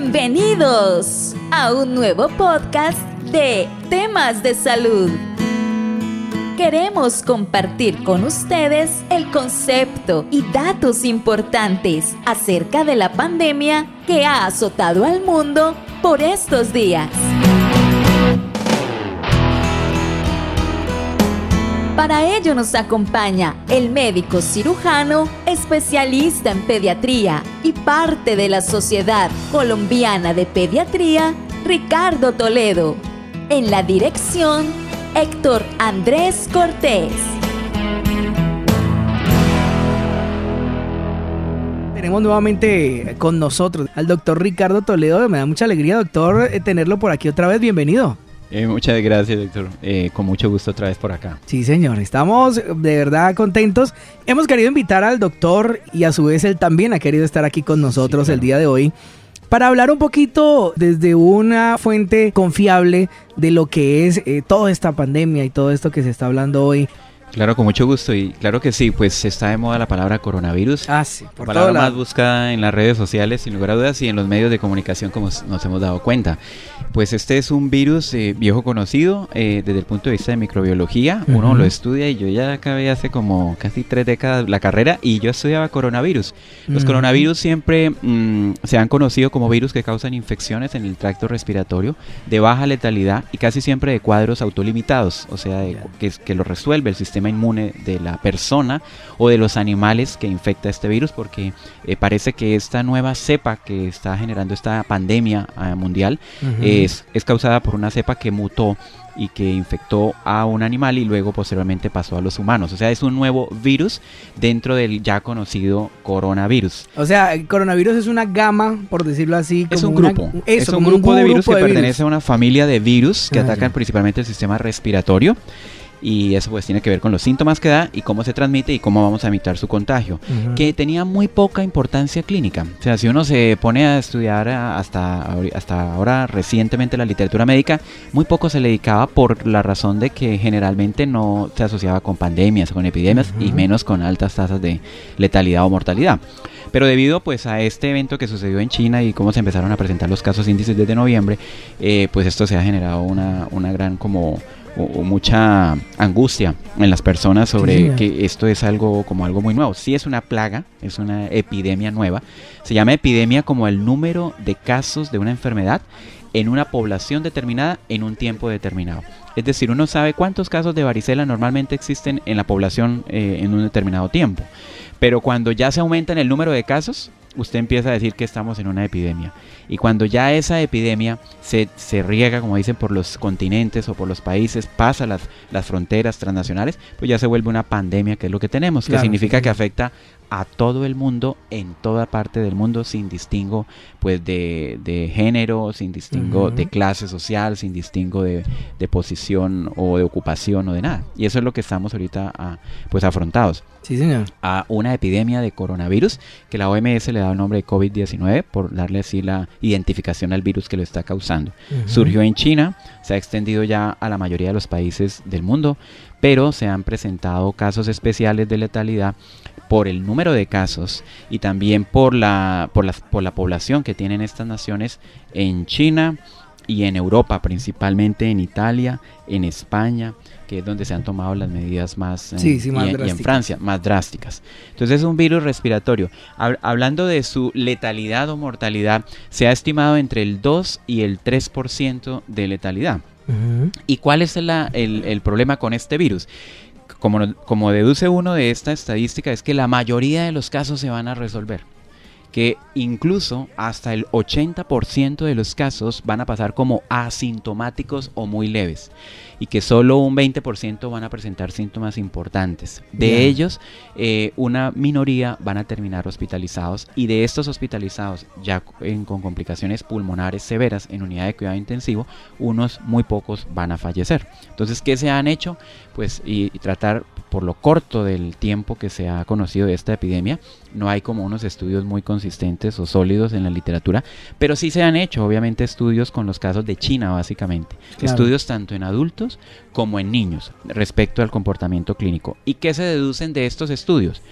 Bienvenidos a un nuevo podcast de temas de salud. Queremos compartir con ustedes el concepto y datos importantes acerca de la pandemia que ha azotado al mundo por estos días. Para ello nos acompaña el médico cirujano, especialista en pediatría y parte de la Sociedad Colombiana de Pediatría, Ricardo Toledo. En la dirección, Héctor Andrés Cortés. Tenemos nuevamente con nosotros al doctor Ricardo Toledo. Me da mucha alegría, doctor, eh, tenerlo por aquí otra vez. Bienvenido. Eh, muchas gracias, doctor. Eh, con mucho gusto otra vez por acá. Sí, señor. Estamos de verdad contentos. Hemos querido invitar al doctor y a su vez él también ha querido estar aquí con nosotros el día de hoy para hablar un poquito desde una fuente confiable de lo que es eh, toda esta pandemia y todo esto que se está hablando hoy. Claro, con mucho gusto. Y claro que sí, pues está de moda la palabra coronavirus. Ah, sí, por la palabra más buscada en las redes sociales, sin lugar a dudas, y en los medios de comunicación, como nos hemos dado cuenta. Pues este es un virus eh, viejo conocido eh, desde el punto de vista de microbiología. Uno lo estudia y yo ya acabé hace como casi tres décadas la carrera y yo estudiaba coronavirus. Los coronavirus siempre mm, se han conocido como virus que causan infecciones en el tracto respiratorio de baja letalidad y casi siempre de cuadros autolimitados, o sea, que, que lo resuelve el sistema inmune de la persona o de los animales que infecta este virus, porque eh, parece que esta nueva cepa que está generando esta pandemia ah, mundial es, es causada por una cepa que mutó y que infectó a un animal y luego posteriormente pasó a los humanos. O sea, es un nuevo virus dentro del ya conocido coronavirus. O sea, el coronavirus es una gama, por decirlo así. es un grupo. es un, grupo, de virus que pertenece a una familia de virus que ah, atacan principalmente el sistema respiratorio y eso pues tiene que ver con los síntomas que da y cómo se transmite y cómo vamos a evitar su contagio, que tenía muy poca importancia clínica. O sea, si uno se pone a estudiar hasta, hasta ahora recientemente la literatura médica, muy poco se le dedicaba por la razón de que generalmente no se asociaba con pandemias, con epidemias y menos con altas tasas de letalidad o mortalidad. Pero debido pues a este evento que sucedió en China y cómo se empezaron a presentar los casos índices desde noviembre, eh, pues esto se ha generado una, una gran como o, mucha angustia en las personas sobre que esto es algo como algo muy nuevo. Sí es una plaga, es una epidemia nueva. Se llama epidemia como el número de casos de una enfermedad en una población determinada en un tiempo determinado. Es decir, uno sabe cuántos casos de varicela normalmente existen en la población eh, en un determinado tiempo. Pero cuando ya se aumenta en el número de casos, usted empieza a decir que estamos en una epidemia. Y cuando ya esa epidemia se, se riega, como dicen, por los continentes o por los países, pasa las, las fronteras transnacionales, pues ya se vuelve una pandemia, que es lo que tenemos, que significa que afecta a todo el mundo, en toda parte del mundo, sin distingo pues de, de género, sin distingo de clase social, sin distingo de, de, posición o de ocupación o de nada. Y eso es lo que estamos ahorita a, pues afrontados. Sí, señor. A una epidemia de coronavirus que la OMS le da el nombre de COVID-19 por darle así la identificación al virus que lo está causando. Surgió en China, se ha extendido ya a la mayoría de los países del mundo, pero se han presentado casos especiales de letalidad por el número de casos y también por la, por la, por la población que tienen estas naciones en China y en Europa, principalmente en Italia, en España, que es donde se han tomado las medidas más, sí, y, en Francia, más drásticas. Entonces es un virus respiratorio. hablando de su letalidad o mortalidad, se ha estimado entre el 2 y el 3% de letalidad. ¿Y cuál es el, el problema con este virus? como, como deduce uno de esta estadística, es que la mayoría de los casos se van a resolver que incluso hasta el 80% de los casos van a pasar como asintomáticos o muy leves y que solo un 20% van a presentar síntomas importantes. De ellos, eh, una minoría van a terminar hospitalizados y de estos hospitalizados ya con complicaciones pulmonares severas en unidad de cuidado intensivo, unos muy pocos van a fallecer. Entonces, ¿qué se han hecho? Pues y tratar por lo corto del tiempo que se ha conocido de esta epidemia, no hay como unos estudios muy consistentes o sólidos en la literatura, pero sí se han hecho obviamente estudios con los casos de China básicamente, estudios tanto en adultos como en niños respecto al comportamiento clínico. ¿Y qué se deducen de estos estudios?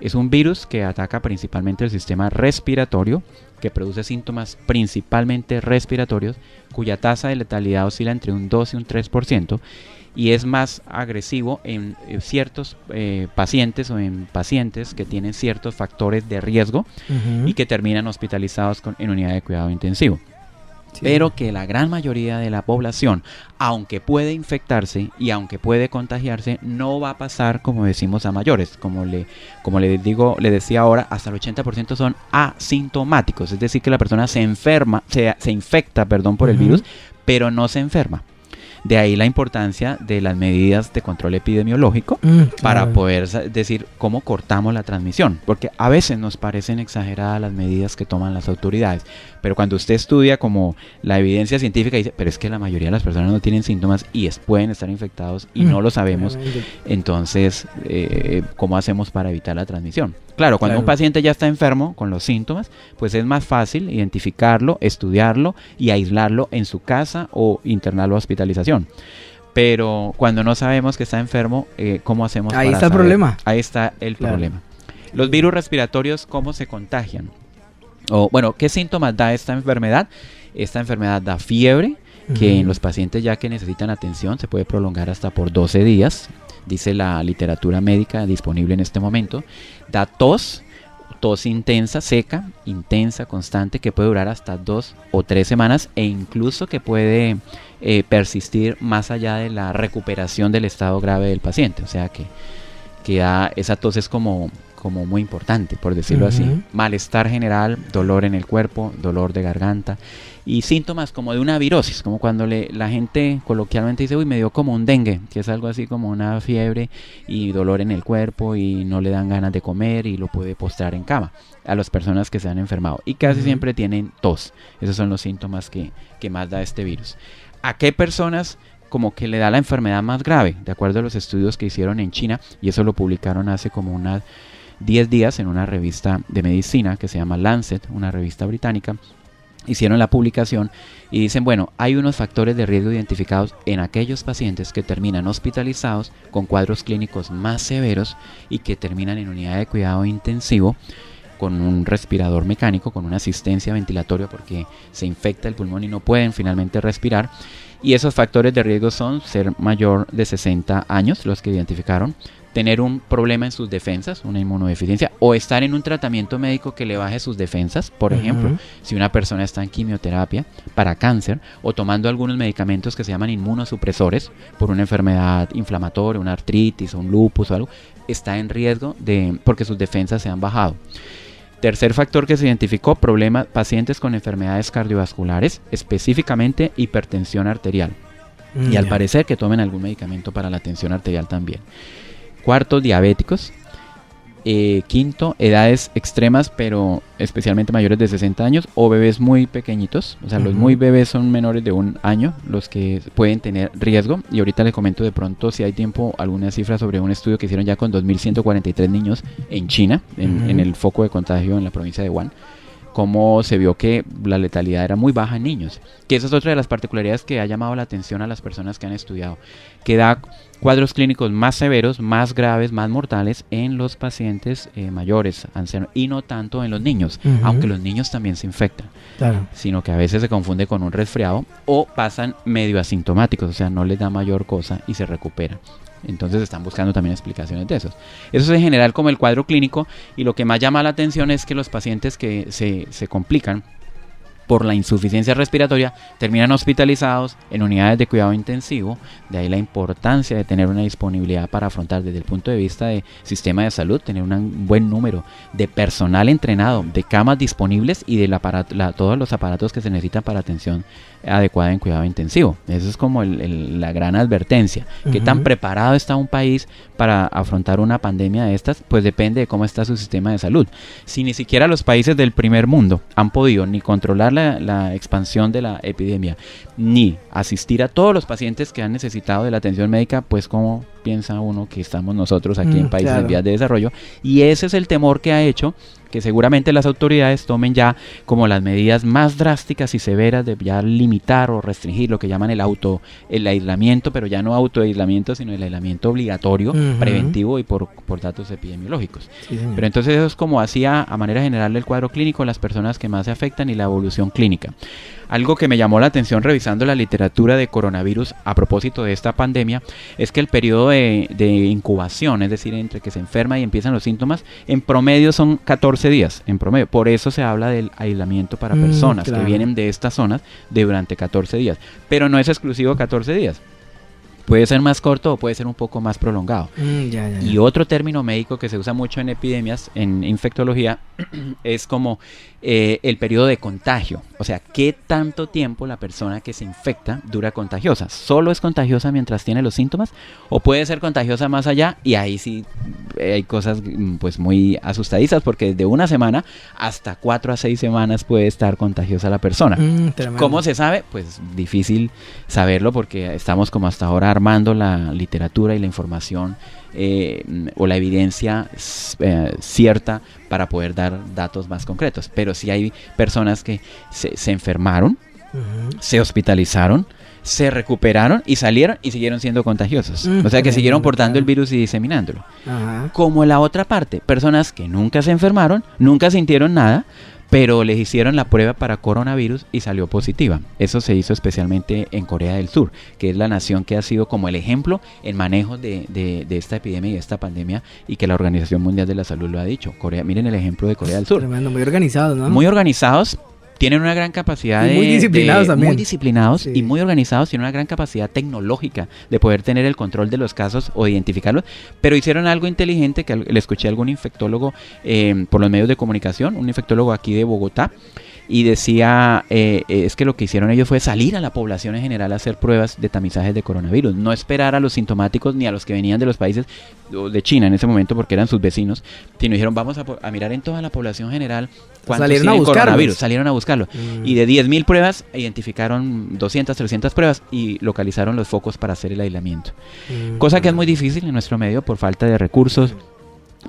Es un virus que ataca principalmente el sistema respiratorio que produce síntomas principalmente respiratorios, cuya tasa de letalidad oscila entre un 2 y un 3%, y es más agresivo en eh, ciertos eh, pacientes o en pacientes que tienen ciertos factores de riesgo y que terminan hospitalizados con, en unidad de cuidado intensivo. Pero que la gran mayoría de la población, aunque puede infectarse y aunque puede contagiarse, no va a pasar como decimos a mayores. Como le, como le digo, le decía ahora, hasta el 80% son asintomáticos. Es decir, que la persona se enferma, se, se infecta, perdón, por el virus, pero no se enferma. De ahí la importancia de las medidas de control epidemiológico mm, para poder decir cómo cortamos la transmisión, porque a veces nos parecen exageradas las medidas que toman las autoridades, pero cuando usted estudia como la evidencia científica dice, pero es que la mayoría de las personas no tienen síntomas y pueden estar infectados y mm, no lo sabemos, entonces, eh, ¿cómo hacemos para evitar la transmisión? Claro, cuando un paciente ya está enfermo con los síntomas, pues es más fácil identificarlo, estudiarlo y aislarlo en su casa o internarlo a hospitalización. Pero cuando no sabemos que está enfermo, eh, ¿cómo hacemos? Ahí está el problema. Ahí está el problema. Los virus respiratorios, ¿cómo se contagian? O bueno, ¿qué síntomas da esta enfermedad? Esta enfermedad da fiebre, que en los pacientes ya que necesitan atención se puede prolongar hasta por 12 días, dice la literatura médica disponible en este momento, da tos, tos intensa, seca, intensa, constante, que puede durar hasta dos o tres semanas e incluso que puede eh, persistir más allá de la recuperación del estado grave del paciente. O sea que, que esa tos es como, como muy importante, por decirlo así. Malestar general, dolor en el cuerpo, dolor de garganta y síntomas como de una virosis, como cuando le, la gente coloquialmente dice, uy, me dio como un dengue, que es algo así como una fiebre y dolor en el cuerpo y no le dan ganas de comer y lo puede postrar en cama a las personas que se han enfermado. Y casi siempre tienen tos. Esos son los síntomas que, que más da este virus. ¿A qué personas como que le da la enfermedad más grave? De acuerdo a los estudios que hicieron en China, y eso lo publicaron hace como unas 10 días en una revista de medicina que se llama Lancet, una revista británica, hicieron la publicación y dicen, bueno, hay unos factores de riesgo identificados en aquellos pacientes que terminan hospitalizados con cuadros clínicos más severos y que terminan en unidad de cuidado intensivo con un respirador mecánico, con una asistencia ventilatoria porque se infecta el pulmón y no pueden finalmente respirar. Y esos factores de riesgo son ser mayor de 60 años, los que identificaron, tener un problema en sus defensas, una inmunodeficiencia, o estar en un tratamiento médico que le baje sus defensas, por ejemplo, si una persona está en quimioterapia para cáncer o tomando algunos medicamentos que se llaman inmunosupresores por una enfermedad inflamatoria, una artritis o un lupus o algo, está en riesgo de porque sus defensas se han bajado. Tercer factor que se identificó, problemas pacientes con enfermedades cardiovasculares, específicamente hipertensión arterial. y al parecer que tomen algún medicamento para la tensión arterial también. Cuarto, diabéticos. Eh, quinto, edades extremas, pero especialmente mayores de 60 años o bebés muy pequeñitos. O sea, los muy bebés son menores de un año, los que pueden tener riesgo. Y ahorita les comento de pronto, si hay tiempo, alguna cifra sobre un estudio que hicieron ya con 2.143 niños en China, en, en el foco de contagio en la provincia de Wuhan cómo se vio que la letalidad era muy baja en niños. Que esa es otra de las particularidades que ha llamado la atención a las personas que han estudiado, que da cuadros clínicos más severos, más graves, más mortales en los pacientes eh, mayores, ancianos, y no tanto en los niños, aunque los niños también se infectan, sino que a veces se confunde con un resfriado o pasan medio asintomáticos, o sea, no les da mayor cosa y se recuperan. Entonces están buscando también explicaciones de eso. Eso es en general como el cuadro clínico y lo que más llama la atención es que los pacientes que se, se complican por la insuficiencia respiratoria terminan hospitalizados en unidades de cuidado intensivo, de ahí la importancia de tener una disponibilidad para afrontar desde el punto de vista de sistema de salud, tener un buen número de personal entrenado, de camas disponibles y de la, todos los aparatos que se necesitan para atención adecuada en cuidado intensivo. Eso es como la gran advertencia. ¿Qué tan preparado está un país para afrontar una pandemia de estas? Pues depende de cómo está su sistema de salud. Si ni siquiera los países del primer mundo han podido ni controlar la, expansión de la epidemia, ni asistir a todos los pacientes que han necesitado de la atención médica, pues cómo piensa uno que estamos nosotros aquí en mm, países en vías de desarrollo. Y ese es el temor que ha hecho que seguramente las autoridades tomen ya como las medidas más drásticas y severas de ya limitar o restringir lo que llaman el auto el aislamiento, pero ya no auto aislamiento, sino el aislamiento obligatorio, preventivo y por, por datos epidemiológicos. pero entonces eso es como hacía a manera general el cuadro clínico las personas que más se afectan y la evolución clínica. Algo que me llamó la atención revisando la literatura de coronavirus a propósito de esta pandemia es que el periodo de, incubación, es decir, entre que se enferma y empiezan los síntomas, en promedio son 14 días, en promedio. Por eso se habla del aislamiento para mm, personas que vienen de estas zonas de durante 14 días. Pero no es exclusivo 14 días. Puede ser más corto o puede ser un poco más prolongado. Mm, y otro término médico que se usa mucho en epidemias, en infectología, es como eh, el periodo de contagio. O sea, qué tanto tiempo la persona que se infecta dura contagiosa. ¿Solo es contagiosa mientras tiene los síntomas? ¿O puede ser contagiosa más allá? Y ahí sí eh, hay cosas mm, pues muy asustadizas porque desde una semana hasta cuatro a seis semanas puede estar contagiosa la persona. Mm, ¿Cómo se sabe? Pues difícil saberlo porque estamos como hasta ahora armando la literatura y la información eh, o la evidencia eh, cierta para poder dar datos más concretos. Pero si hay personas que se, enfermaron, se hospitalizaron, se recuperaron y salieron y siguieron siendo contagiosos. Mm, o sea que siguieron portando el virus y diseminándolo. Como la otra parte, personas que nunca se enfermaron, nunca sintieron nada, pero les hicieron la prueba para coronavirus y salió positiva. Eso se hizo especialmente en Corea del Sur, que es la nación que ha sido como el ejemplo en manejo de, de, esta epidemia y de esta pandemia y que la Organización Mundial de la Salud lo ha dicho. Corea, miren el ejemplo de Corea del Sur. muy organizados, ¿no? Muy organizados, tienen una gran capacidad de... Muy disciplinados también. Muy disciplinados y muy organizados, tienen una gran capacidad tecnológica de poder tener el control de los casos o identificarlos, pero hicieron algo inteligente que le escuché a algún infectólogo eh, por los medios de comunicación, un infectólogo aquí de Bogotá, y decía, eh, es que lo que hicieron ellos fue salir a la población en general a hacer pruebas de tamizajes de coronavirus, no esperar a los sintomáticos ni a los que venían de los países de China en ese momento porque eran sus vecinos, sino dijeron vamos a, mirar en toda la población general cuántos salieron a coronavirus, salieron a buscarlo. Mm. Y de 10.000 pruebas identificaron 200, 300 pruebas y localizaron los focos para hacer el aislamiento. Mm. Cosa que es muy difícil en nuestro medio por falta de recursos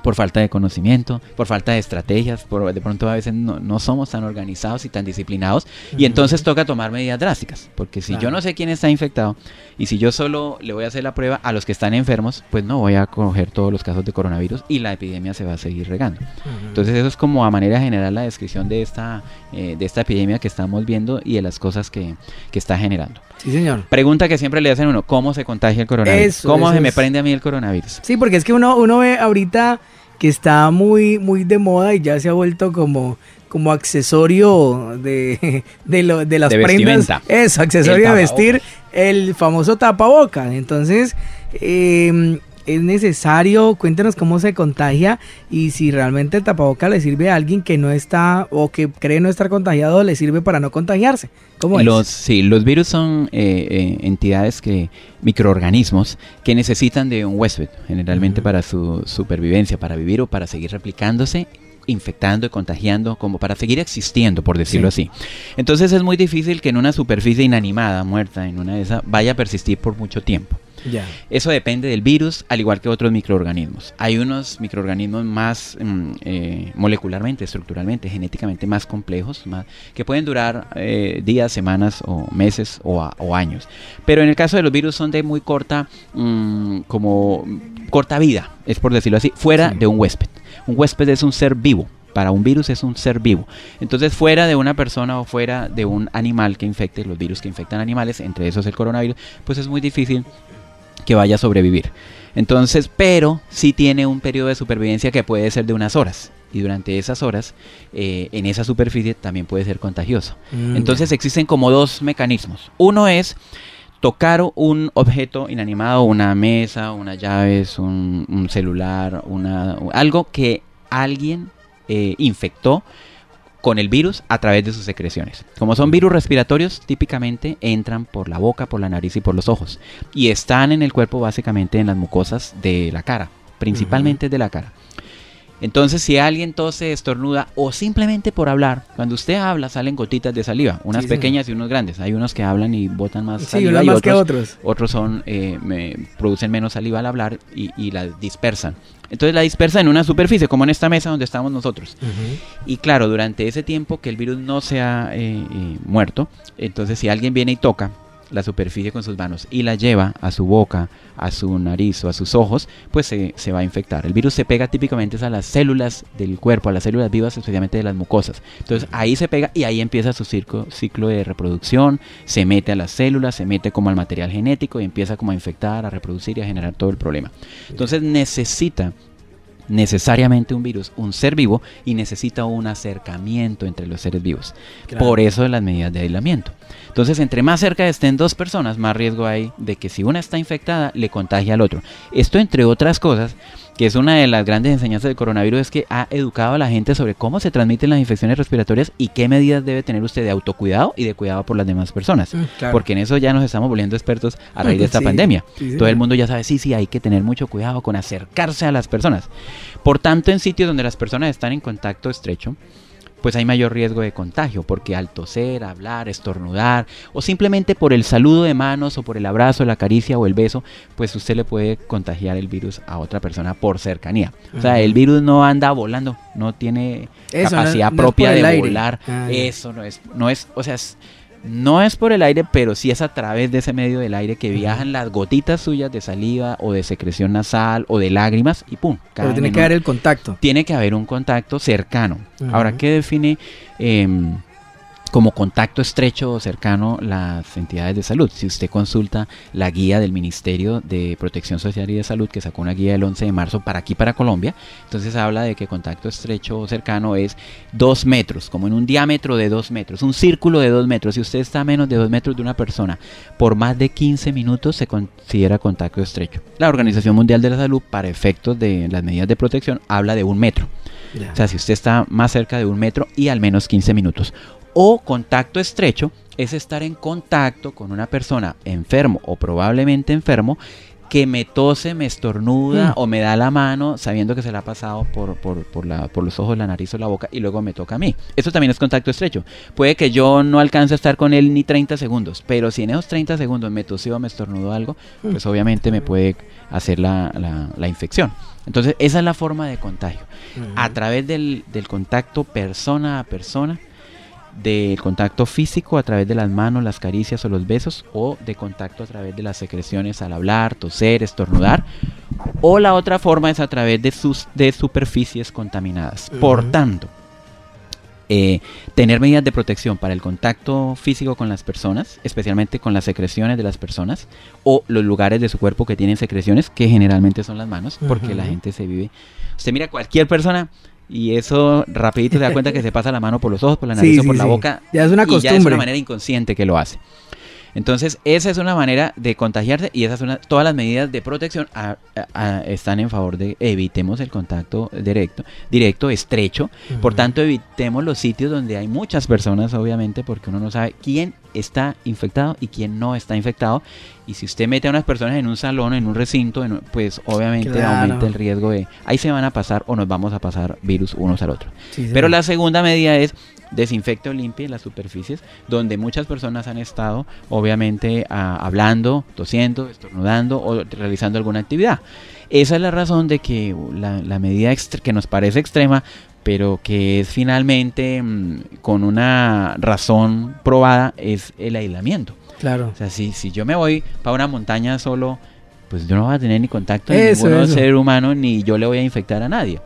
por falta de conocimiento, por falta de estrategias, por de pronto a veces no, somos tan organizados y tan disciplinados y entonces toca tomar medidas drásticas, porque si yo no sé quién está infectado y si yo solo le voy a hacer la prueba a los que están enfermos, pues no voy a coger todos los casos de coronavirus y la epidemia se va a seguir regando. Entonces eso es como a manera general la descripción de esta, eh, de esta epidemia que estamos viendo y de las cosas que, que está generando. Sí, señor. Pregunta que siempre le hacen uno, ¿cómo se contagia el coronavirus? ¿Cómo se me prende a mí el coronavirus? Sí, porque es que uno, uno ve ahorita que está muy, muy de moda y ya se ha vuelto como, como accesorio de, de, lo, de las prendas. Eso, accesorio de vestir, el famoso tapaboca. Entonces, eh, es necesario, cuéntenos cómo se contagia y si realmente el tapaboca le sirve a alguien que no está o que cree no estar contagiado, le sirve para no contagiarse. ¿Cómo los, Sí, los virus son eh, eh, entidades que, microorganismos que necesitan de un huésped, generalmente para su supervivencia, para vivir o para seguir replicándose infectando y contagiando, como para seguir existiendo, por decirlo así. Entonces es muy difícil que en una superficie inanimada, muerta, en una de esas, vaya a persistir por mucho tiempo. Eso depende del virus, al igual que otros microorganismos. Hay unos microorganismos más mm, eh, molecularmente, estructuralmente, genéticamente más complejos, más, que pueden durar eh, días, semanas o meses o, años. Pero en el caso de los virus son de muy corta, mm, como corta vida, es por decirlo así, fuera de un huésped. Un huésped es un ser vivo para un virus es un ser vivo. Entonces, fuera de una persona o fuera de un animal que infecte, los virus que infectan animales, entre esos el coronavirus, pues es muy difícil que vaya a sobrevivir. Entonces, pero sí tiene un periodo de supervivencia que puede ser de unas horas. Y durante esas horas, eh, en esa superficie también puede ser contagioso. Mm, Entonces existen como dos mecanismos. Uno es tocar un objeto inanimado, una mesa, unas llaves, un, celular, una, algo que alguien eh, infectó con el virus a través de sus secreciones. Como son virus respiratorios, típicamente entran por la boca, por la nariz y por los ojos. Y están en el cuerpo básicamente en las mucosas de la cara, principalmente de la cara. Entonces, si alguien tose, estornuda o simplemente por hablar, cuando usted habla salen gotitas de saliva, unas pequeñas y unos grandes. Hay unos que hablan y botan más saliva y otros, que otros. Otros son eh, me, producen menos saliva al hablar y, la dispersan. Entonces la dispersa en una superficie, como en esta mesa donde estamos nosotros. Y claro, durante ese tiempo que el virus no se ha eh, eh, muerto, entonces si alguien viene y toca, la superficie con sus manos y la lleva a su boca, a su nariz o a sus ojos, pues se, va a infectar. El virus se pega típicamente a las células del cuerpo, a las células vivas, especialmente de las mucosas. Entonces ahí se pega y ahí empieza su ciclo, ciclo de reproducción, se mete a las células, se mete como al material genético y empieza como a infectar, a reproducir y a generar todo el problema. Entonces necesita necesariamente un virus, un ser vivo, y necesita un acercamiento entre los seres vivos. Por eso las medidas de aislamiento. Entonces, entre más cerca estén dos personas, más riesgo hay de que si una está infectada, le contagie al otro. Esto, entre otras cosas, que es una de las grandes enseñanzas del coronavirus, es que ha educado a la gente sobre cómo se transmiten las infecciones respiratorias y qué medidas debe tener usted de autocuidado y de cuidado por las demás personas. Mm, Porque en eso ya nos estamos volviendo expertos a raíz de esta pandemia. Todo el mundo ya sabe, sí, sí, hay que tener mucho cuidado con acercarse a las personas. Por tanto, en sitios donde las personas están en contacto estrecho, pues hay mayor riesgo de contagio, porque al toser, hablar, estornudar, o simplemente por el saludo de manos, o por el abrazo, la caricia o el beso, pues usted le puede contagiar el virus a otra persona por cercanía. O sea, el virus no anda volando, no tiene capacidad propia de volar. Ah, Eso no es, no es, o sea, es, no es por el aire, pero sí es a través de ese medio del aire que viajan las gotitas suyas de saliva o de secreción nasal o de lágrimas y pum. Pero tiene que haber el contacto. Tiene que haber un contacto cercano. Ahora, ¿qué define em, como contacto estrecho o cercano las entidades de salud. Si usted consulta la guía del Ministerio de Protección Social y de Salud, que sacó una guía el 11 de marzo para aquí, para Colombia, entonces habla de que contacto estrecho o cercano es dos metros, como en un diámetro de dos metros, un círculo de dos metros. Si usted está a menos de dos metros de una persona por más de 15 minutos, se considera contacto estrecho. La Organización Mundial de la Salud, para efectos de las medidas de protección, habla de un metro. O sea, si usted está más cerca de un metro y al menos 15 minutos o contacto estrecho es estar en contacto con una persona enfermo o probablemente enfermo que me tose, me estornuda mm. o me da la mano sabiendo que se la ha pasado por, por, por, la, por los ojos, la nariz o la boca y luego me toca a mí. Eso también es contacto estrecho. Puede que yo no alcance a estar con él ni 30 segundos, pero si en esos 30 segundos me tosió o me estornudó algo, mm. pues obviamente me puede hacer la, la, infección. Entonces esa es la forma de contagio. A través del, del contacto persona a persona de contacto físico a través de las manos, las caricias o los besos, o de contacto a través de las secreciones al hablar, toser, estornudar, o la otra forma es a través de, sus, de superficies contaminadas. Por tanto, eh, tener medidas de protección para el contacto físico con las personas, especialmente con las secreciones de las personas, o los lugares de su cuerpo que tienen secreciones, que generalmente son las manos, porque la gente se vive. Usted mira cualquier persona y eso rapidito se da cuenta que se pasa la mano por los ojos, por la nariz o por la boca. Ya es una y Ya es una manera inconsciente que lo hace. Entonces, esa es una manera de contagiarse y esas son todas las medidas de protección están en favor de evitemos el contacto directo, directo estrecho. Por tanto, evitemos los sitios donde hay muchas personas, obviamente, porque uno no sabe quién está infectado y quién no está infectado. Y si usted mete a unas personas en un salón, en un recinto, pues obviamente aumenta el riesgo de ahí se van a pasar o nos vamos a pasar virus unos al otro. Pero la segunda medida es desinfecte o limpie las superficies donde muchas personas han estado, obviamente, hablando, tosiendo, estornudando o realizando alguna actividad. Esa es la razón de que la, medida que nos parece extrema, pero que es finalmente mm, con una razón probada, es el aislamiento. Claro. O sea, si, si yo me voy para una montaña solo pues yo no voy a tener ni contacto con ningún ser humano ni yo le voy a infectar a nadie.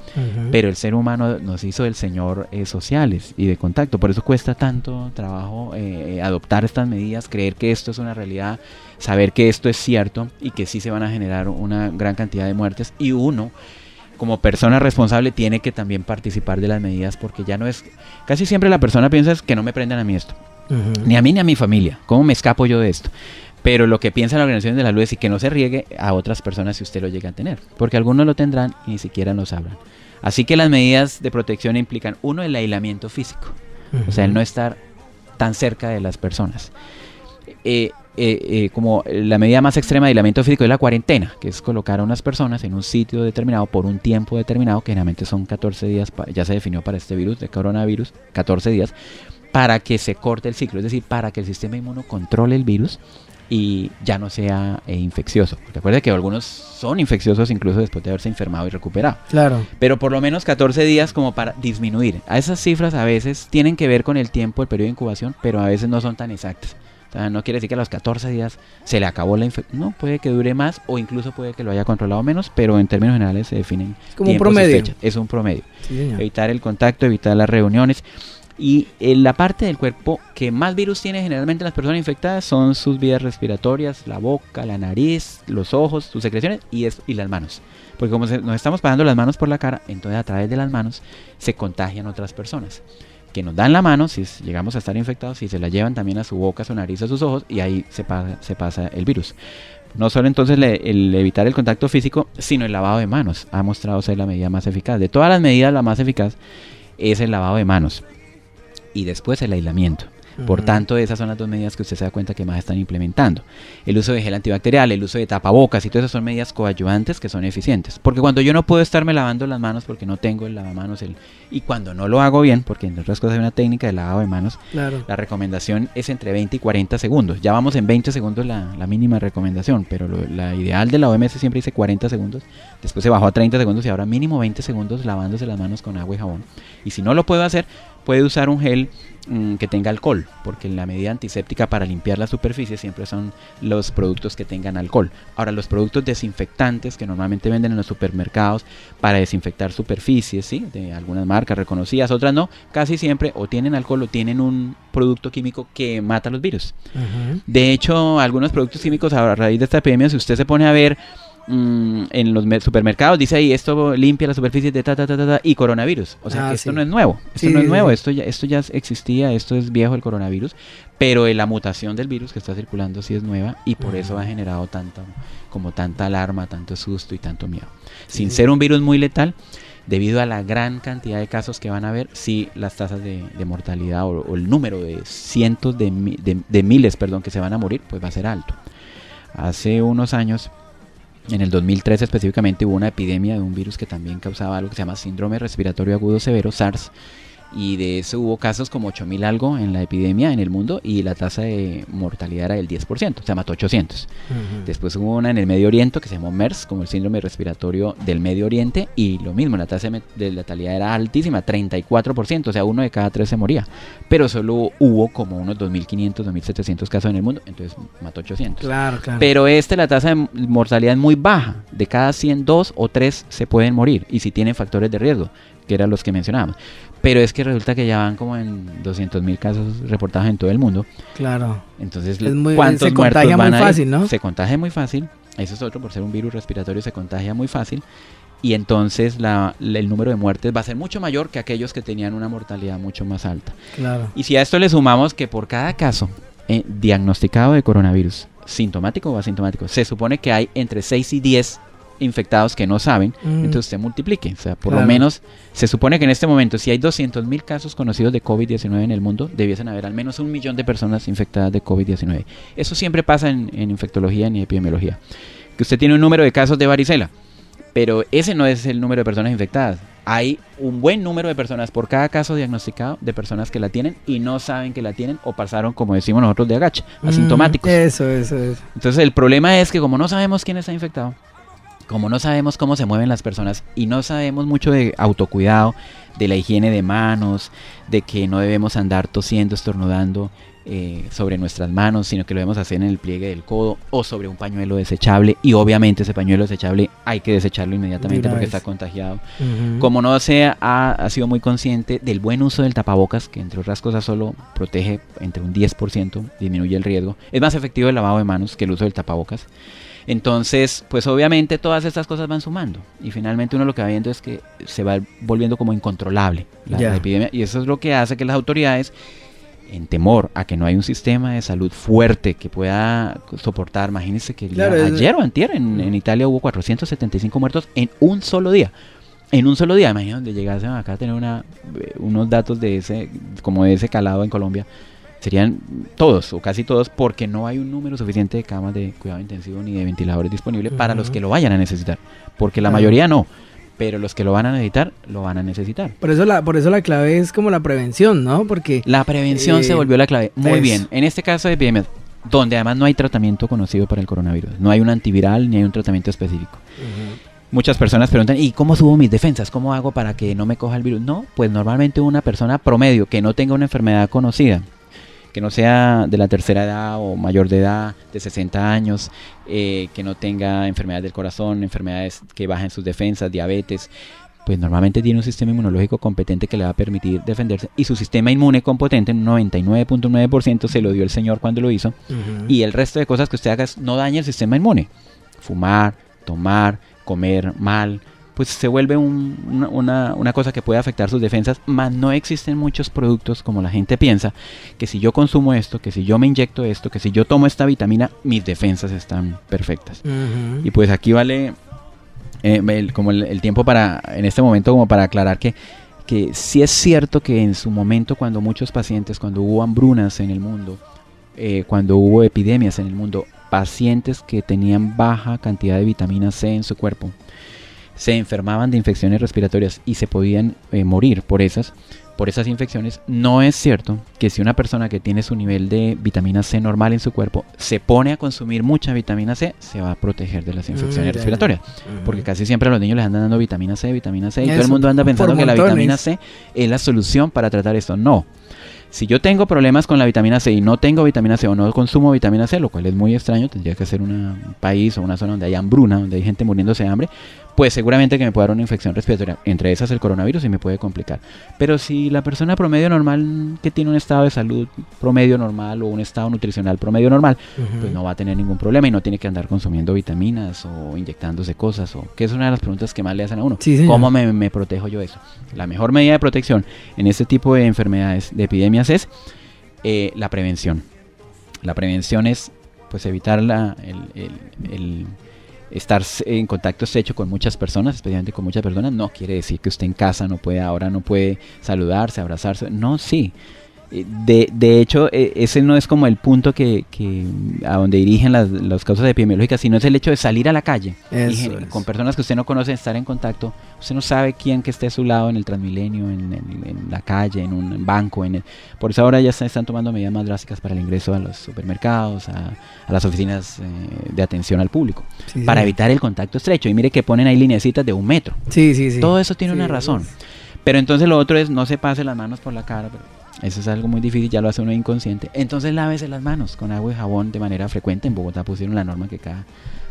Pero el ser humano nos hizo el Señor eh, sociales y de contacto. Por eso cuesta tanto trabajo eh, adoptar estas medidas, creer que esto es una realidad, saber que esto es cierto y que sí se van a generar una gran cantidad de muertes. Y uno, como persona responsable, tiene que también participar de las medidas porque ya no es... Casi siempre la persona piensa que no me prendan a mí esto. Ni a mí ni a mi familia. ¿Cómo me escapo yo de esto? Pero lo que piensa la Organización de la Luz es que no se riegue a otras personas si usted lo llega a tener, porque algunos lo tendrán y ni siquiera nos hablan. Así que las medidas de protección implican, uno, el aislamiento físico, o sea, el no estar tan cerca de las personas. Eh, eh, eh, como la medida más extrema de aislamiento físico es la cuarentena, que es colocar a unas personas en un sitio determinado por un tiempo determinado, que generalmente son 14 días, ya se definió para este virus, de coronavirus, 14 días, para que se corte el ciclo, es decir, para que el sistema inmuno controle el virus y ya no sea eh, infeccioso. Recuerde que algunos son infecciosos incluso después de haberse enfermado y recuperado. Claro. Pero por lo menos 14 días como para disminuir. A esas cifras a veces tienen que ver con el tiempo, el periodo de incubación, pero a veces no son tan exactas. O sea, no quiere decir que a los 14 días se le acabó la infección. No, puede que dure más o incluso puede que lo haya controlado menos, pero en términos generales se definen. como un promedio. Es un promedio. evitar el contacto, evitar las reuniones. Y eh, la parte del cuerpo que más virus tiene generalmente las personas infectadas son sus vías respiratorias, la boca, la nariz, los ojos, sus secreciones y, y las manos. Porque como nos estamos pasando las manos por la cara, entonces a través de las manos se contagian otras personas. Que nos dan la mano, si llegamos a estar infectados, y se la llevan también a su boca, a su nariz, a sus ojos, y ahí se pasa, se pasa el virus. No solo entonces el evitar el contacto físico, sino el lavado de manos. Ha mostrado ser la medida más eficaz. De todas las medidas, la más eficaz es el lavado de manos y después el aislamiento. Por tanto, esas son las dos medidas que usted se da cuenta que más están implementando. El uso de gel antibacterial, el uso de tapabocas y todas esas son medidas coadyuvantes que son eficientes. Porque cuando yo no puedo estarme lavando las manos porque no tengo el lavamanos, el, y cuando no lo hago bien, porque en otras cosas hay una técnica de lavado de manos, la recomendación es entre 20 y 40 segundos. Ya vamos en 20 segundos la, mínima recomendación, pero la ideal de la OMS siempre dice 40 segundos. Después se bajó a 30 segundos y ahora mínimo 20 segundos lavándose las manos con agua y jabón. Y si no lo puedo hacer, puede usar un gel mm, que tenga alcohol, porque la medida antiséptica para limpiar la superficie siempre son los productos que tengan alcohol. Ahora, los productos desinfectantes que normalmente venden en los supermercados para desinfectar superficies, ¿sí? de algunas marcas reconocidas, otras no, casi siempre o tienen alcohol o tienen un producto químico que mata los virus. De hecho, algunos productos químicos a raíz de esta epidemia, si usted se pone a ver Mm, en los supermercados dice ahí esto limpia la superficie de ta ta ta ta, y coronavirus. O sea, ah, esto no es nuevo. Esto no es nuevo, esto ya esto ya existía, esto es viejo el coronavirus, pero la mutación del virus que está circulando sí es nueva y por eso ha generado tanta como tanta alarma, tanto susto y tanto miedo. Sin ser un virus muy letal, debido a la gran cantidad de casos que van a haber, sí las tasas de, mortalidad o, el número de cientos de, de, miles, perdón, que se van a morir, pues va a ser alto. Hace unos años en el 2003 específicamente hubo una epidemia de un virus que también causaba algo que se llama síndrome respiratorio agudo severo, SARS, y de eso hubo casos como 8000 algo en la epidemia en el mundo y la tasa de mortalidad era del 10%, se mató 800. Después hubo una en el Medio Oriente que se llamó MERS, como el síndrome respiratorio del Medio Oriente, y lo mismo, la tasa de letalidad era altísima, 34%, o sea, uno de cada tres se moría. Pero solo hubo como unos 2500, 2700 casos en el mundo, entonces mató 800. Claro, claro. Pero este, la tasa de mortalidad es muy baja, de cada 100, 2 o 3 se pueden morir, y si tienen factores de riesgo que eran los que mencionábamos. Pero es que resulta que ya van como en 200 mil casos reportados en todo el mundo. Claro. Entonces, ¿cuántos se contagia muy fácil, ¿no? Se contagia muy fácil. Eso es otro, por ser un virus respiratorio se contagia muy fácil. Y entonces la, el número de muertes va a ser mucho mayor que aquellos que tenían una mortalidad mucho más alta. Claro. Y si a esto le sumamos que por cada caso eh, diagnosticado de coronavirus, sintomático o asintomático, se supone que hay entre 6 y 10 infectados que no saben, mm. entonces usted multiplique. O sea, por lo menos se supone que en este momento, si hay 200 mil casos conocidos de COVID-19 en el mundo, debiesen haber al menos un millón de personas infectadas de COVID-19. Eso siempre pasa en, infectología ni epidemiología. Que usted tiene un número de casos de varicela, pero ese no es el número de personas infectadas. Hay un buen número de personas por cada caso diagnosticado de personas que la tienen y no saben que la tienen o pasaron, como decimos nosotros, de agache, mm, asintomáticos. eso, eso, eso. Entonces el problema es que como no sabemos quién está infectado, como no sabemos cómo se mueven las personas y no sabemos mucho de autocuidado, de la higiene de manos, de que no debemos andar tosiendo, estornudando eh, sobre nuestras manos, sino que lo debemos hacer en el pliegue del codo o sobre un pañuelo desechable. Y obviamente ese pañuelo desechable hay que desecharlo inmediatamente porque está contagiado. Como no se ha, ha, sido muy consciente del buen uso del tapabocas, que entre otras cosas solo protege entre un 10%, disminuye el riesgo. Es más efectivo el lavado de manos que el uso del tapabocas. Entonces, pues obviamente todas estas cosas van sumando. Y finalmente uno lo que va viendo es que se va volviendo como incontrolable la, epidemia. Y eso es lo que hace que las autoridades en temor a que no hay un sistema de salud fuerte que pueda soportar, imagínense que ayer o antier en, en, Italia hubo 475 muertos en un solo día. En un solo día, imagínense donde llegasen acá a tener una, eh, unos datos de ese, como de ese calado en Colombia serían todos o casi todos porque no hay un número suficiente de camas de cuidado intensivo ni de ventiladores disponibles para los que lo vayan a necesitar, porque la mayoría no, pero los que lo van a necesitar lo van a necesitar. Por eso la por eso la clave es como la prevención, ¿no? Porque la prevención se eh, volvió la clave. Muy bien, en este caso de epidemia donde además no hay tratamiento conocido para el coronavirus, no hay un antiviral ni hay un tratamiento específico. Muchas personas preguntan, ¿y cómo subo mis defensas? ¿Cómo hago para que no me coja el virus? No, pues normalmente una persona promedio que no tenga una enfermedad conocida, que no sea de la tercera edad o mayor de edad, de 60 años, eh, que no tenga enfermedades del corazón, enfermedades que bajen sus defensas, diabetes, pues normalmente tiene un sistema inmunológico competente que le va a permitir defenderse. Y su sistema inmune competente, un 99.9% se lo dio el Señor cuando lo hizo. Y el resto de cosas que usted haga no daña el sistema inmune. Fumar, tomar, comer mal, pues se vuelve una, una, cosa que puede afectar sus defensas, mas no existen muchos productos como la gente piensa, que si yo consumo esto, que si yo me inyecto esto, que si yo tomo esta vitamina, mis defensas están perfectas. Y pues aquí vale eh, como el, tiempo para, en este momento, como para aclarar que, que sí es cierto que en su momento, cuando muchos pacientes, cuando hubo hambrunas en el mundo, eh, cuando hubo epidemias en el mundo, pacientes que tenían baja cantidad de vitamina C en su cuerpo, se enfermaban de infecciones respiratorias y se podían eh, morir por esas, por esas infecciones, no es cierto que si una persona que tiene su nivel de vitamina C normal en su cuerpo se pone a consumir mucha vitamina C, se va a proteger de las mm, infecciones respiratorias. Porque casi siempre a los niños les andan dando vitamina C, vitamina C, y todo el mundo anda pensando que la vitamina C es la solución para tratar esto. No. Si yo tengo problemas con la vitamina C y no tengo vitamina C o no consumo vitamina C, lo cual es muy extraño, tendría que ser un país o una zona donde hay hambruna, donde hay gente muriéndose de hambre, pues seguramente que me puede dar una infección respiratoria, entre esas el coronavirus y me puede complicar. Pero si la persona promedio normal que tiene un estado de salud promedio normal o un estado nutricional promedio normal, pues no va a tener ningún problema y no tiene que andar consumiendo vitaminas o inyectándose cosas o que es una de las preguntas que más le hacen a uno. ¿Cómo me, protejo yo eso? La mejor medida de protección en este tipo de enfermedades, de epidemias es eh, la prevención. La prevención es pues evitar la, el estar en contacto estrecho con muchas personas, especialmente con muchas personas, no quiere decir que usted en casa no puede, ahora no puede saludarse, abrazarse. No, sí. De, de hecho, e, ese no es como el punto que, que a donde dirigen las, las, causas epidemiológicas, sino es el hecho de salir a la calle y, con personas que usted no conoce, estar en contacto. Usted no sabe quién que esté a su lado en el Transmilenio, en, en, la calle, en un banco. En por eso ahora ya se están tomando medidas más drásticas para el ingreso a los supermercados, a, a las oficinas eh, de atención al público, para evitar el contacto estrecho. Y mire que ponen ahí lineecitas de un metro. Sí, sí, sí. Todo eso tiene una razón. Pero entonces lo otro es no se pase las manos por la cara. Pero eso es algo muy difícil, ya lo hace uno inconsciente. Entonces lávese las manos con agua y jabón de manera frecuente. En Bogotá pusieron la norma que cada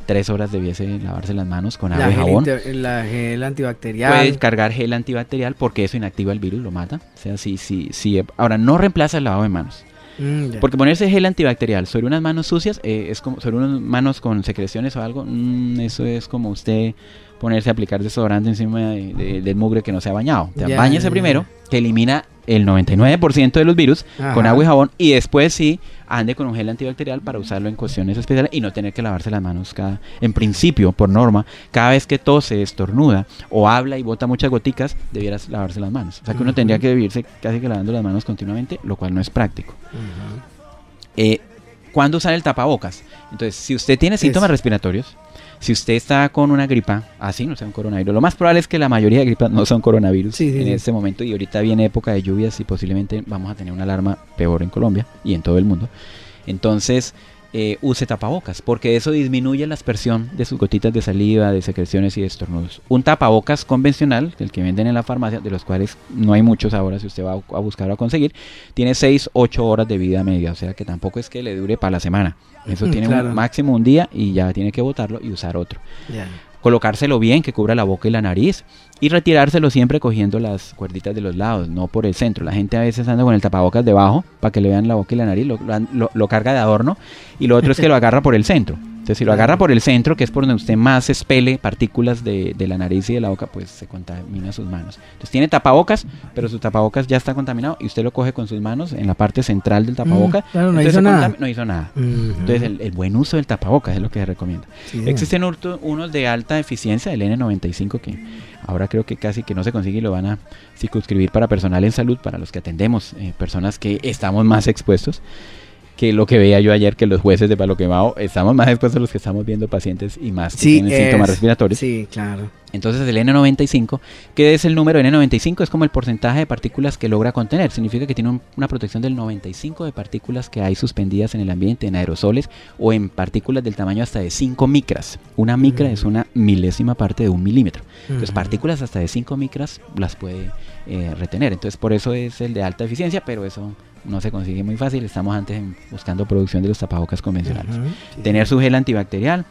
tres horas debiese lavarse las manos con agua y jabón. La gel antibacterial. Puedes cargar gel antibacterial porque eso inactiva el virus, lo mata. O sea, sí, sí, sí. Ahora, no reemplaza el lavado de manos. Mm, porque ponerse gel antibacterial sobre unas manos sucias, eh, es como sobre unas manos con secreciones o algo, mm, eso es como usted ponerse a aplicar desodorante encima del mugre que no se ha bañado. O bañese primero, que elimina el 99% de los virus con agua y jabón y después sí ande con un gel antibacterial para usarlo en cuestiones especiales y no tener que lavarse las manos cada en principio por norma cada vez que tose estornuda o habla y bota muchas goticas debieras lavarse las manos. O sea que uno tendría que vivirse casi que lavando las manos continuamente lo cual no es práctico. Eh, ¿cuándo usar el tapabocas? entonces si usted tiene síntomas respiratorios si usted está con una gripa, así no sea un coronavirus, lo más probable es que la mayoría de gripas no son coronavirus en este momento y ahorita viene época de lluvias y posiblemente vamos a tener una alarma peor en Colombia y en todo el mundo. Entonces, eh, use tapabocas, porque eso disminuye la aspersión de sus gotitas de saliva, de secreciones y de estornudos. Un tapabocas convencional, el que venden en la farmacia, de los cuales no hay muchos ahora si usted va a buscar o a conseguir, tiene 6, 8 horas de vida media, o sea que tampoco es que le dure para la semana. Eso tiene un máximo un día y ya tiene que botarlo y usar otro colocárselo bien, que cubra la boca y la nariz, y retirárselo siempre cogiendo las cuerditas de los lados, no por el centro. La gente a veces anda con el tapabocas debajo para que le vean la boca y la nariz, lo, carga de adorno, y lo otro es que lo agarra por el centro. Entonces, si lo agarra por el centro, que es por donde usted más expele partículas de, la nariz y de la boca, pues se contamina sus manos. Entonces, tiene tapabocas, pero su tapabocas ya está contaminado y usted lo coge con sus manos en la parte central del tapabocas. Mm, no, hizo nada. no hizo nada. Entonces, el, buen uso del tapabocas es lo que se recomienda. Existen unos de alta eficiencia, el N95, que ahora creo que casi que no se consigue y lo van a circunscribir para personal en salud, para los que atendemos, eh, personas que estamos más expuestos que lo que veía yo ayer, que los jueces de palo quemado estamos más expuestos a los que estamos viendo pacientes y más que tienen síntomas respiratorios. Sí, claro. Entonces el N95, ¿qué es el número N95? Es como el porcentaje de partículas que logra contener. Significa que tiene una protección del 95 de partículas que hay suspendidas en el ambiente, en aerosoles o en partículas del tamaño hasta de 5 micras. Una micra es una milésima parte de un milímetro. Entonces partículas hasta de 5 micras las puede eh, retener. Entonces por eso es el de alta eficiencia, pero eso no se consigue muy fácil. Estamos antes buscando producción de los tapabocas convencionales. Tener su gel antibacterial,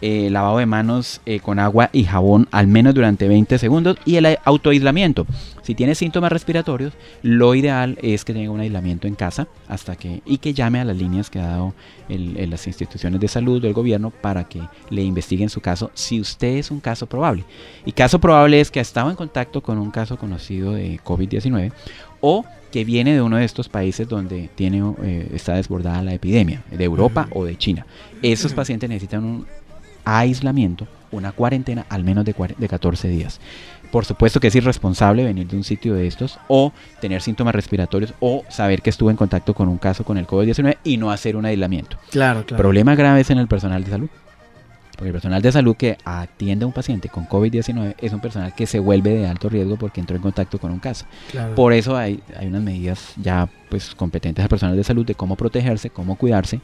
eh, lavado de manos eh, con agua y jabón al menos durante 20 segundos y el autoaislamiento. Si tiene síntomas respiratorios, lo ideal es que tenga un aislamiento en casa hasta que y que llame a las líneas que ha dado el, las instituciones de salud del gobierno para que le investiguen su caso si usted es un caso probable. Y caso probable es que ha estado en contacto con un caso conocido de COVID-19 o que viene de uno de estos países donde tiene, eh, está desbordada la epidemia, de Europa o de China. Esos pacientes necesitan un aislamiento, una cuarentena al menos de, de 14 días. Por supuesto que es irresponsable venir de un sitio de estos o tener síntomas respiratorios o saber que estuvo en contacto con un caso con el COVID-19 y no hacer un aislamiento. Claro, claro. Problemas graves en el personal de salud. Porque el personal de salud que atiende a un paciente con COVID-19 es un personal que se vuelve de alto riesgo porque entró en contacto con un caso. Por eso hay, hay unas medidas ya pues competentes al personal de salud de cómo protegerse, cómo cuidarse,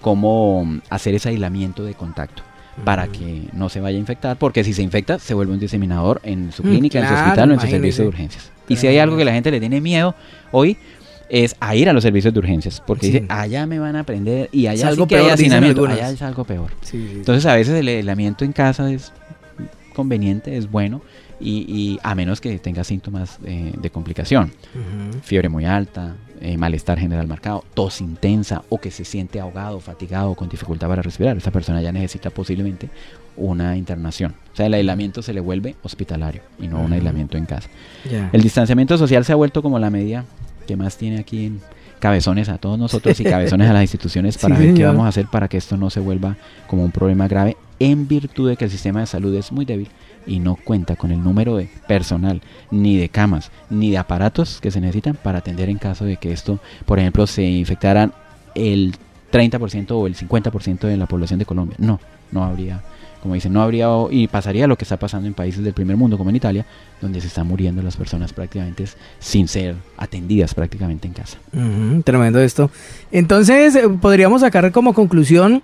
cómo mm, hacer ese aislamiento de contacto para que no se vaya a infectar, porque si se infecta se vuelve un diseminador en su mm, clínica, en su hospital o en su servicio de urgencias. Y si hay algo que la gente le tiene miedo hoy, es a ir a los servicios de urgencias, porque dice, allá me van a aprender y allá sí que hay hacinamiento, allá es algo peor. Entonces a veces el aislamiento en casa es conveniente, es bueno, y, a menos que tenga síntomas de complicación, fiebre muy alta, eh, malestar general marcado, tos intensa o que se siente ahogado, fatigado, con dificultad para respirar, esa persona ya necesita posiblemente una internación. O sea, el aislamiento se le vuelve hospitalario y no un aislamiento en casa. El distanciamiento social se ha vuelto como la medida que más tiene aquí en cabezones a todos nosotros y cabezones a las instituciones para ver qué vamos a hacer para que esto no se vuelva como un problema grave en virtud de que el sistema de salud es muy débil y no cuenta con el número de personal, ni de camas, ni de aparatos que se necesitan para atender en caso de que esto, por ejemplo, se infectaran el 30% o el 50% de la población de Colombia. No, no habría como dicen, no habría y pasaría lo que está pasando en países del primer mundo como en Italia, donde se están muriendo las personas prácticamente sin ser atendidas prácticamente en casa. tremendo esto. Entonces, eh, podríamos sacar como conclusión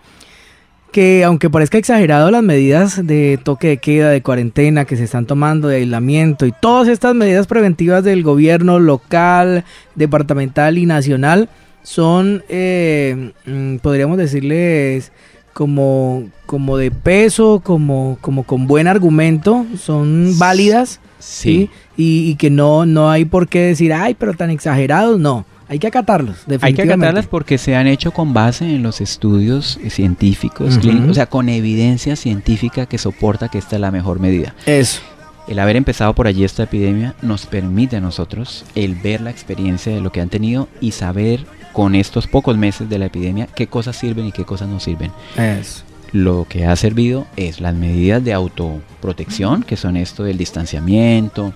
que aunque parezca exagerado las medidas de toque de queda, de cuarentena que se están tomando, de aislamiento y todas estas medidas preventivas del gobierno local, departamental y nacional, son, eh, mm, podríamos decirles, como, como de peso, como, como con buen argumento, son válidas, ¿sí? Y, que no, no hay por qué decir, ay, pero tan exagerados, no. Hay que acatarlos, Hay que acatarlas porque se han hecho con base en los estudios científicos, clínicos, o sea, con evidencia científica que soporta que esta es la mejor medida. Eso. El haber empezado por allí esta epidemia nos permite a nosotros el ver la experiencia de lo que han tenido y saber con estos pocos meses de la epidemia qué cosas sirven y qué cosas no sirven. Lo que ha servido es las medidas de autoprotección, que son esto del distanciamiento,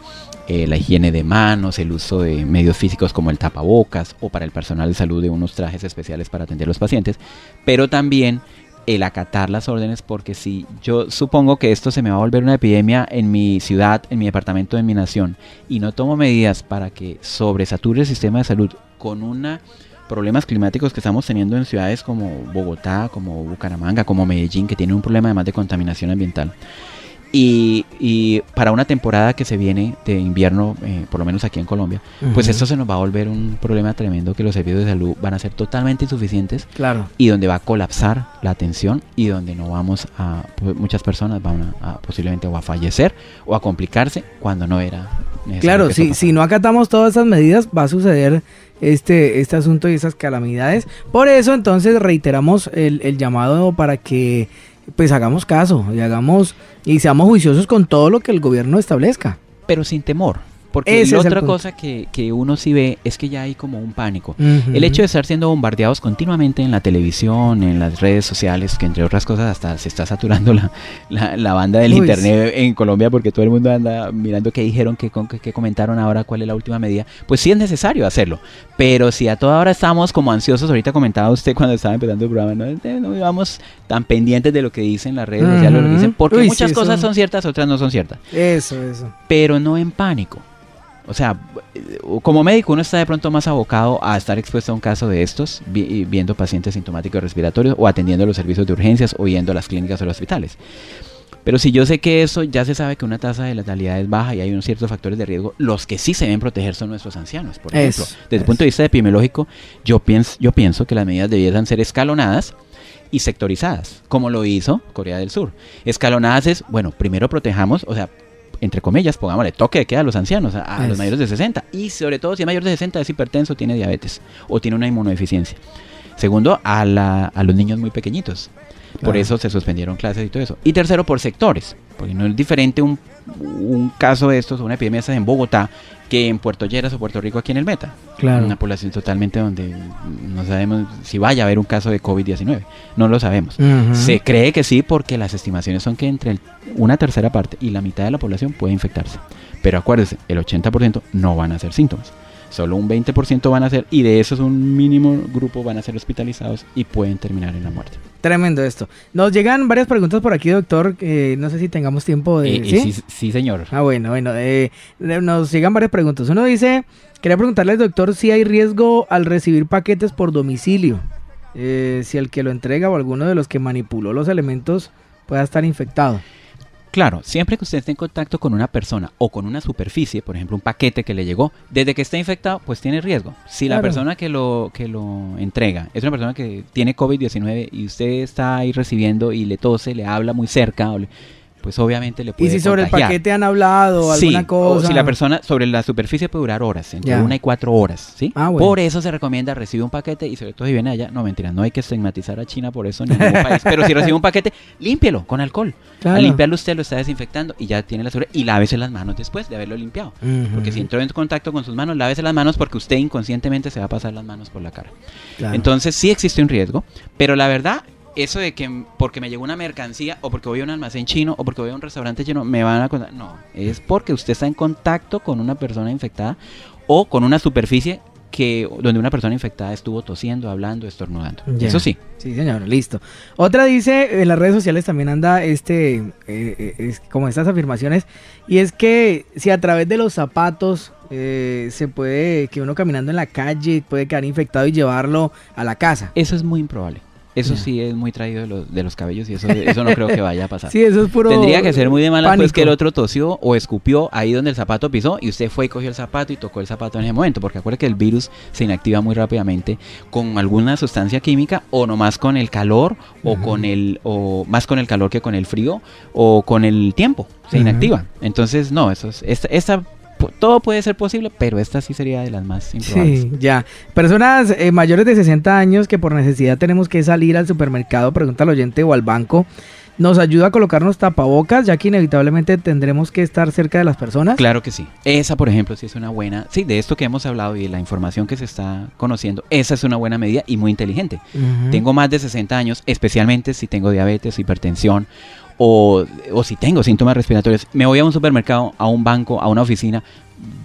eh, la higiene de manos, el uso de medios físicos como el tapabocas o para el personal de salud de unos trajes especiales para atender a los pacientes, pero también el acatar las órdenes porque si yo supongo que esto se me va a volver una epidemia en mi ciudad, en mi departamento, en mi nación y no tomo medidas para que sobresature el sistema de salud con una problemas climáticos que estamos teniendo en ciudades como Bogotá, como Bucaramanga, como Medellín, que tienen un problema además de contaminación ambiental. Y, para una temporada que se viene de invierno, eh, por lo menos aquí en Colombia, pues esto se nos va a volver un problema tremendo que los servicios de salud van a ser totalmente insuficientes claro. y donde va a colapsar la atención y donde no vamos a, pues muchas personas van a, posiblemente o a fallecer o a complicarse cuando no era Claro, si, si no acatamos todas esas medidas, va a suceder este, este asunto y esas calamidades. Por eso, entonces, reiteramos el, el llamado para que pues hagamos caso y hagamos y seamos juiciosos con todo lo que el gobierno establezca. Pero sin temor. Porque la otra cosa que, que, uno sí ve es que ya hay como un pánico. El hecho de estar siendo bombardeados continuamente en la televisión, en las redes sociales, que entre otras cosas hasta se está saturando la, la, banda del internet en Colombia porque todo el mundo anda mirando qué dijeron, qué, qué, comentaron ahora, cuál es la última medida. Pues sí es necesario hacerlo. Pero si a toda hora estamos como ansiosos, ahorita comentaba usted cuando estaba empezando el programa, no, este, no vamos tan pendientes de lo que dicen las redes sociales, lo que dicen, porque muchas cosas son ciertas, otras no son ciertas. Eso, eso. Pero no en pánico. O sea, como médico uno está de pronto más abocado a estar expuesto a un caso de estos, viendo pacientes sintomáticos respiratorios o atendiendo los servicios de urgencias o yendo a las clínicas o los hospitales. Pero si yo sé que eso ya se sabe que una tasa de letalidad es baja y hay unos ciertos factores de riesgo, los que sí se deben proteger son nuestros ancianos, por ejemplo. Desde el punto de vista epidemiológico, yo pienso, yo pienso que las medidas debieran ser escalonadas y sectorizadas, como lo hizo Corea del Sur. Escalonadas es, bueno, primero protejamos, o sea, entre comillas, pongámosle toque de queda a los ancianos, a, los mayores de 60. Y sobre todo si es mayor de 60 es hipertenso, tiene diabetes o tiene una inmunodeficiencia. Segundo, a, la, a los niños muy pequeñitos. Por eso se suspendieron clases y todo eso. Y tercero, por sectores. Porque no es diferente un, un caso de estos, una epidemia en Bogotá, que en Puerto Lleras o Puerto Rico aquí en el Meta. Claro. Una población totalmente donde no sabemos si vaya a haber un caso de COVID-19. No lo sabemos. Se cree que sí porque las estimaciones son que entre una tercera parte y la mitad de la población puede infectarse. Pero acuérdense, el 80% no van a ser síntomas. Solo un 20% van a ser, y de esos un mínimo grupo van a ser hospitalizados y pueden terminar en la muerte. Tremendo esto. Nos llegan varias preguntas por aquí, doctor. no sé si tengamos tiempo de. Eh, eh, ¿sí? ¿sí? señor. Ah, bueno, bueno. Eh, nos llegan varias preguntas. Uno dice: Quería preguntarle doctor si hay riesgo al recibir paquetes por domicilio. si el que lo entrega o alguno de los que manipuló los elementos pueda estar infectado. Claro, siempre que usted esté en contacto con una persona o con una superficie, por ejemplo, un paquete que le llegó, desde que esté infectado, pues tiene riesgo. Si la persona que lo, que lo entrega es una persona que tiene COVID-19 y usted está ahí recibiendo y le tose, le habla muy cerca, o le, pues obviamente le puede Y si sobre el paquete han hablado alguna cosa. O si la persona sobre la superficie puede durar horas, entre una y cuatro horas, ¿sí? Ah, por eso se recomienda recibir un paquete y sobre todo si viene allá, no mentira, no hay que estigmatizar a China por eso en ningún país, pero si recibe un paquete, límpielo con alcohol. Al limpiarlo usted lo está desinfectando y ya tiene la seguridad y lávese las manos después de haberlo limpiado. Porque si entró en contacto con sus manos, lávese las manos porque usted inconscientemente se va a pasar las manos por la cara. Entonces sí existe un riesgo, pero la verdad eso de que porque me llegó una mercancía o porque voy a un almacén chino o porque voy a un restaurante chino me van a contar. No, es porque usted está en contacto con una persona infectada o con una superficie que donde una persona infectada estuvo tosiendo, hablando, estornudando. Eso sí. Sí, señor, listo. Otra dice, en las redes sociales también anda este, eh, eh, es, como estas afirmaciones, y es que si a través de los zapatos eh, se puede, que uno caminando en la calle puede quedar infectado y llevarlo a la casa. Eso es muy improbable. Eso sí es muy traído de los, de los cabellos y eso, eso no creo que vaya a pasar. sí, eso es puro Tendría que ser muy de mala pues que el otro tosió o escupió ahí donde el zapato pisó y usted fue y cogió el zapato y tocó el zapato en ese momento, porque acuerde que el virus se inactiva muy rápidamente con alguna sustancia química o nomás con el calor o con el o más con el calor que con el frío o con el tiempo se inactiva. Entonces, no, eso es, esta, esta todo puede ser posible, pero esta sí sería de las más improbables. Sí, ya. Personas eh, mayores de 60 años que por necesidad tenemos que salir al supermercado, pregunta al oyente o al banco. ¿Nos ayuda a colocarnos tapabocas, ya que inevitablemente tendremos que estar cerca de las personas? Claro que sí. Esa, por ejemplo, sí es una buena. Sí, de esto que hemos hablado y de la información que se está conociendo, esa es una buena medida y muy inteligente. Tengo más de 60 años, especialmente si tengo diabetes, hipertensión o, o si tengo síntomas respiratorios, me voy a un supermercado, a un banco, a una oficina,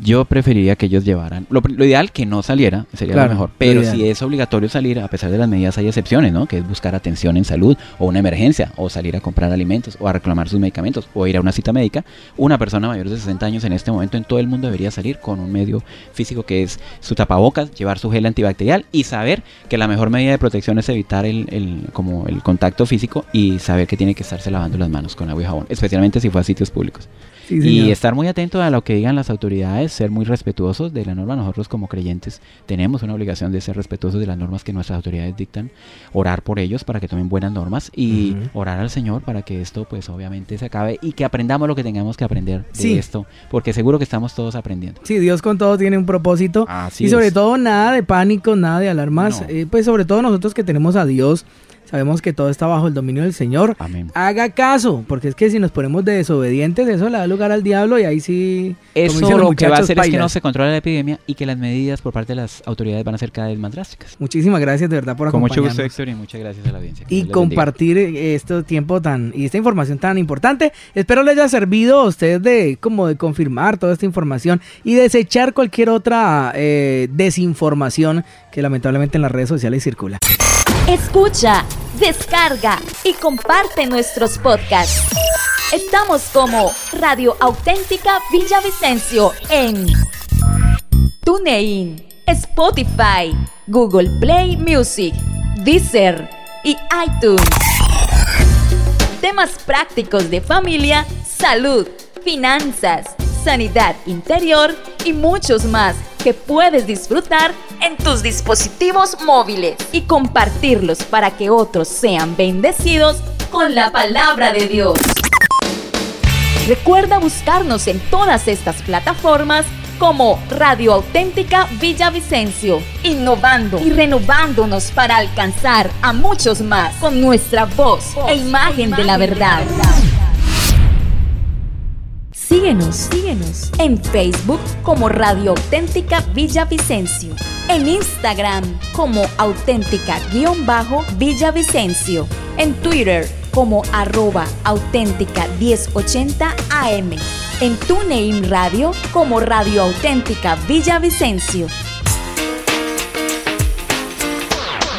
yo preferiría que ellos llevaran. Lo, ideal que no saliera, sería lo mejor. Pero si es obligatorio salir, a pesar de las medidas, hay excepciones, ¿no? Que es buscar atención en salud o una emergencia, o salir a comprar alimentos, o a reclamar sus medicamentos, o ir a una cita médica. Una persona mayor de 60 años en este momento en todo el mundo debería salir con un medio físico que es su tapabocas, llevar su gel antibacterial y saber que la mejor medida de protección es evitar el, el, como el contacto físico y saber que tiene que estarse lavando las manos con agua y jabón, especialmente si fue a sitios públicos. y estar muy atento a lo que digan las autoridades, ser muy respetuosos de la norma. Nosotros como creyentes tenemos una obligación de ser respetuosos de las normas que nuestras autoridades dictan, orar por ellos para que tomen buenas normas y orar al Señor para que esto pues obviamente se acabe y que aprendamos lo que tengamos que aprender de esto, porque seguro que estamos todos aprendiendo. Sí, Dios con todo tiene un propósito y sobre todo nada de pánico, nada de alarmas, eh, pues sobre todo nosotros que tenemos a Dios Sabemos que todo está bajo el dominio del Señor. Amén. Haga caso, porque es que si nos ponemos de desobedientes, eso le da lugar al diablo y ahí sí. Eso lo que va a hacer es que no se controle la epidemia y que las medidas por parte de las autoridades van a ser cada vez más drásticas. Muchísimas gracias de verdad por acompañarnos. Con mucho gusto, Héctor, y muchas gracias a la audiencia. Y compartir este tiempo tan y esta información tan importante. Espero les haya servido a ustedes de como de confirmar toda esta información y desechar cualquier otra eh, desinformación que lamentablemente en las redes sociales circula. Escucha, descarga y comparte nuestros podcasts. Estamos como Radio Auténtica Villavicencio en TuneIn, Spotify, Google Play Music, Deezer y iTunes. Temas prácticos de familia, salud, finanzas, sanidad interior y muchos más que puedes disfrutar en tus dispositivos móviles y compartirlos para que otros sean bendecidos con la palabra de Dios. Recuerda buscarnos en todas estas plataformas como Radio Auténtica Villavicencio, innovando y renovándonos para alcanzar a muchos más con nuestra voz e imagen de la verdad. Síguenos, síguenos en Facebook como Radio Auténtica Villavicencio, en Instagram como auténtica-villavicencio, en Twitter como arroba auténtica 1080 AM, en TuneIn Radio como Radio Auténtica Villavicencio